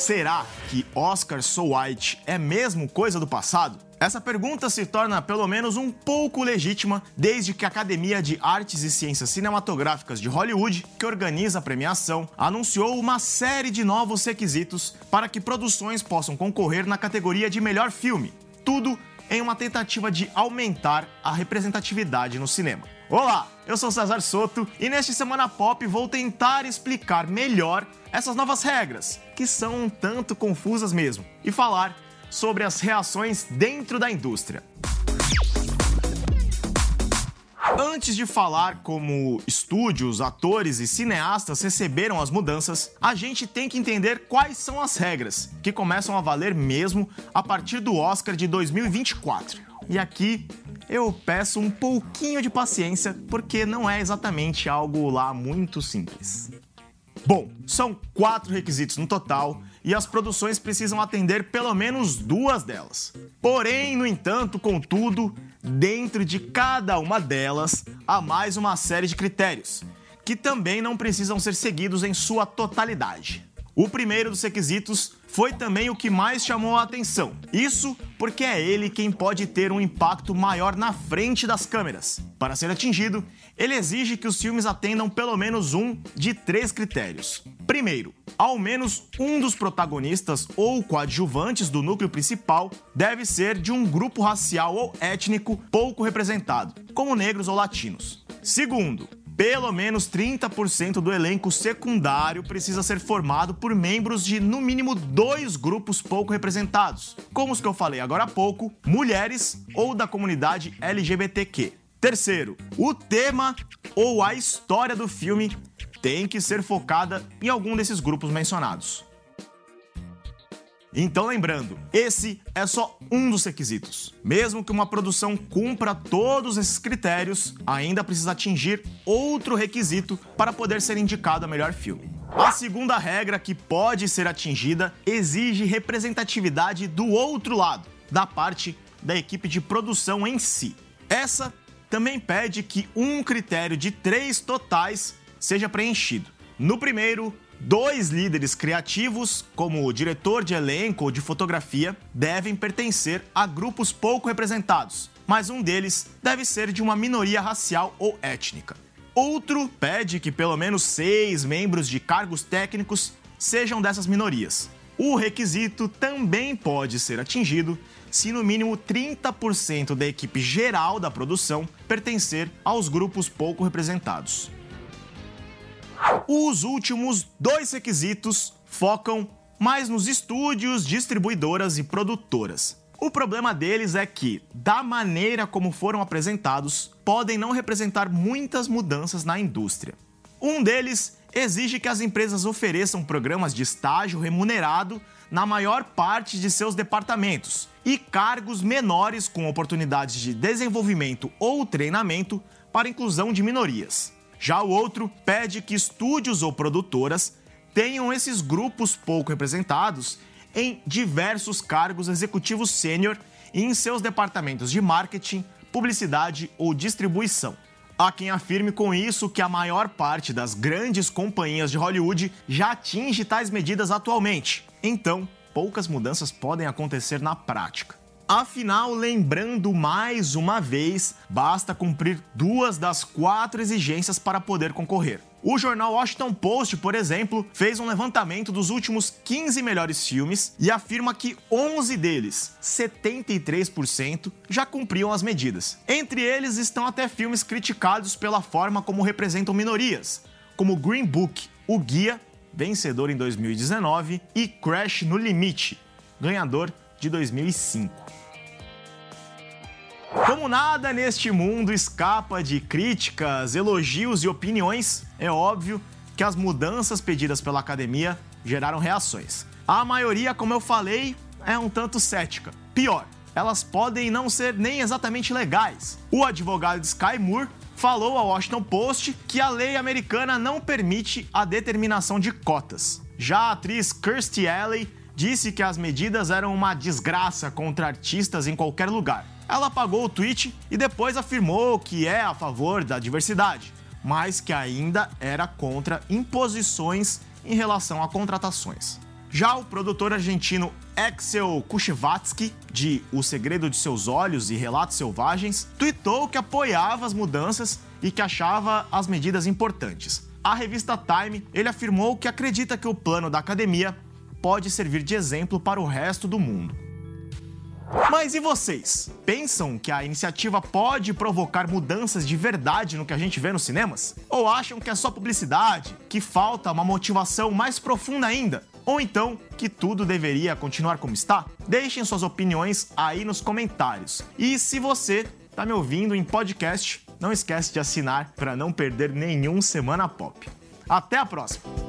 será que Oscar So White é mesmo coisa do passado? Essa pergunta se torna pelo menos um pouco legítima desde que a Academia de Artes e Ciências Cinematográficas de Hollywood, que organiza a premiação, anunciou uma série de novos requisitos para que produções possam concorrer na categoria de melhor filme. Tudo em uma tentativa de aumentar a representatividade no cinema. Olá, eu sou César Soto e neste Semana Pop vou tentar explicar melhor essas novas regras, que são um tanto confusas mesmo, e falar sobre as reações dentro da indústria. Antes de falar como estúdios, atores e cineastas receberam as mudanças, a gente tem que entender quais são as regras, que começam a valer mesmo a partir do Oscar de 2024. E aqui eu peço um pouquinho de paciência, porque não é exatamente algo lá muito simples. Bom, são quatro requisitos no total e as produções precisam atender pelo menos duas delas. Porém, no entanto, contudo, dentro de cada uma delas há mais uma série de critérios, que também não precisam ser seguidos em sua totalidade. O primeiro dos requisitos foi também o que mais chamou a atenção. Isso porque é ele quem pode ter um impacto maior na frente das câmeras. Para ser atingido, ele exige que os filmes atendam pelo menos um de três critérios. Primeiro, ao menos um dos protagonistas ou coadjuvantes do núcleo principal deve ser de um grupo racial ou étnico pouco representado, como negros ou latinos. Segundo, pelo menos 30% do elenco secundário precisa ser formado por membros de no mínimo dois grupos pouco representados, como os que eu falei agora há pouco, mulheres ou da comunidade LGBTQ. Terceiro, o tema ou a história do filme tem que ser focada em algum desses grupos mencionados. Então, lembrando, esse é só um dos requisitos. Mesmo que uma produção cumpra todos esses critérios, ainda precisa atingir outro requisito para poder ser indicado a melhor filme. A segunda regra que pode ser atingida exige representatividade do outro lado, da parte da equipe de produção em si. Essa também pede que um critério de três totais seja preenchido. No primeiro, Dois líderes criativos, como o diretor de elenco ou de fotografia, devem pertencer a grupos pouco representados, mas um deles deve ser de uma minoria racial ou étnica. Outro pede que pelo menos seis membros de cargos técnicos sejam dessas minorias. O requisito também pode ser atingido se no mínimo 30% da equipe geral da produção pertencer aos grupos pouco representados. Os últimos dois requisitos focam mais nos estúdios, distribuidoras e produtoras. O problema deles é que, da maneira como foram apresentados, podem não representar muitas mudanças na indústria. Um deles exige que as empresas ofereçam programas de estágio remunerado na maior parte de seus departamentos e cargos menores com oportunidades de desenvolvimento ou treinamento para inclusão de minorias. Já o outro pede que estúdios ou produtoras tenham esses grupos pouco representados em diversos cargos executivos sênior e em seus departamentos de marketing, publicidade ou distribuição. Há quem afirme com isso que a maior parte das grandes companhias de Hollywood já atinge tais medidas atualmente, então poucas mudanças podem acontecer na prática. Afinal, lembrando mais uma vez, basta cumprir duas das quatro exigências para poder concorrer. O jornal Washington Post, por exemplo, fez um levantamento dos últimos 15 melhores filmes e afirma que 11 deles, 73%, já cumpriam as medidas. Entre eles estão até filmes criticados pela forma como representam minorias, como Green Book, O Guia, vencedor em 2019, e Crash no Limite, ganhador de 2005. Como nada neste mundo escapa de críticas, elogios e opiniões, é óbvio que as mudanças pedidas pela academia geraram reações. A maioria, como eu falei, é um tanto cética. Pior, elas podem não ser nem exatamente legais. O advogado de Sky Moore falou ao Washington Post que a lei americana não permite a determinação de cotas. Já a atriz Kirstie Alley disse que as medidas eram uma desgraça contra artistas em qualquer lugar ela apagou o tweet e depois afirmou que é a favor da diversidade, mas que ainda era contra imposições em relação a contratações. Já o produtor argentino Axel Kuchevatsky, de O Segredo de Seus Olhos e Relatos Selvagens, tweetou que apoiava as mudanças e que achava as medidas importantes. A revista Time, ele afirmou que acredita que o plano da academia pode servir de exemplo para o resto do mundo. Mas e vocês? Pensam que a iniciativa pode provocar mudanças de verdade no que a gente vê nos cinemas? Ou acham que é só publicidade, que falta uma motivação mais profunda ainda? Ou então que tudo deveria continuar como está? Deixem suas opiniões aí nos comentários. E se você está me ouvindo em podcast, não esquece de assinar para não perder nenhum Semana Pop. Até a próxima!